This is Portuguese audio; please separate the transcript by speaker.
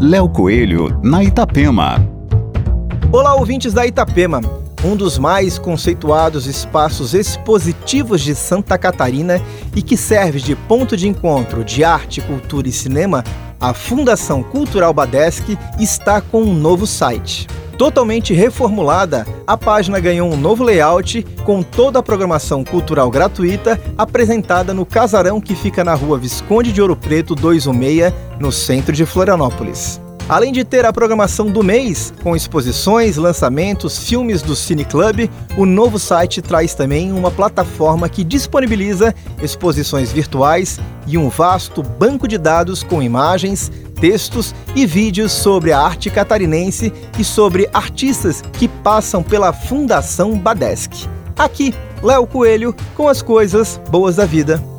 Speaker 1: Léo Coelho, na Itapema.
Speaker 2: Olá, ouvintes da Itapema. Um dos mais conceituados espaços expositivos de Santa Catarina e que serve de ponto de encontro de arte, cultura e cinema, a Fundação Cultural Badesc está com um novo site. Totalmente reformulada, a página ganhou um novo layout com toda a programação cultural gratuita apresentada no casarão que fica na rua Visconde de Ouro Preto 216, no centro de Florianópolis. Além de ter a programação do mês, com exposições, lançamentos, filmes do Cine Club, o novo site traz também uma plataforma que disponibiliza exposições virtuais e um vasto banco de dados com imagens, textos e vídeos sobre a arte catarinense e sobre artistas que passam pela Fundação Badesc. Aqui, Léo Coelho com as coisas boas da vida.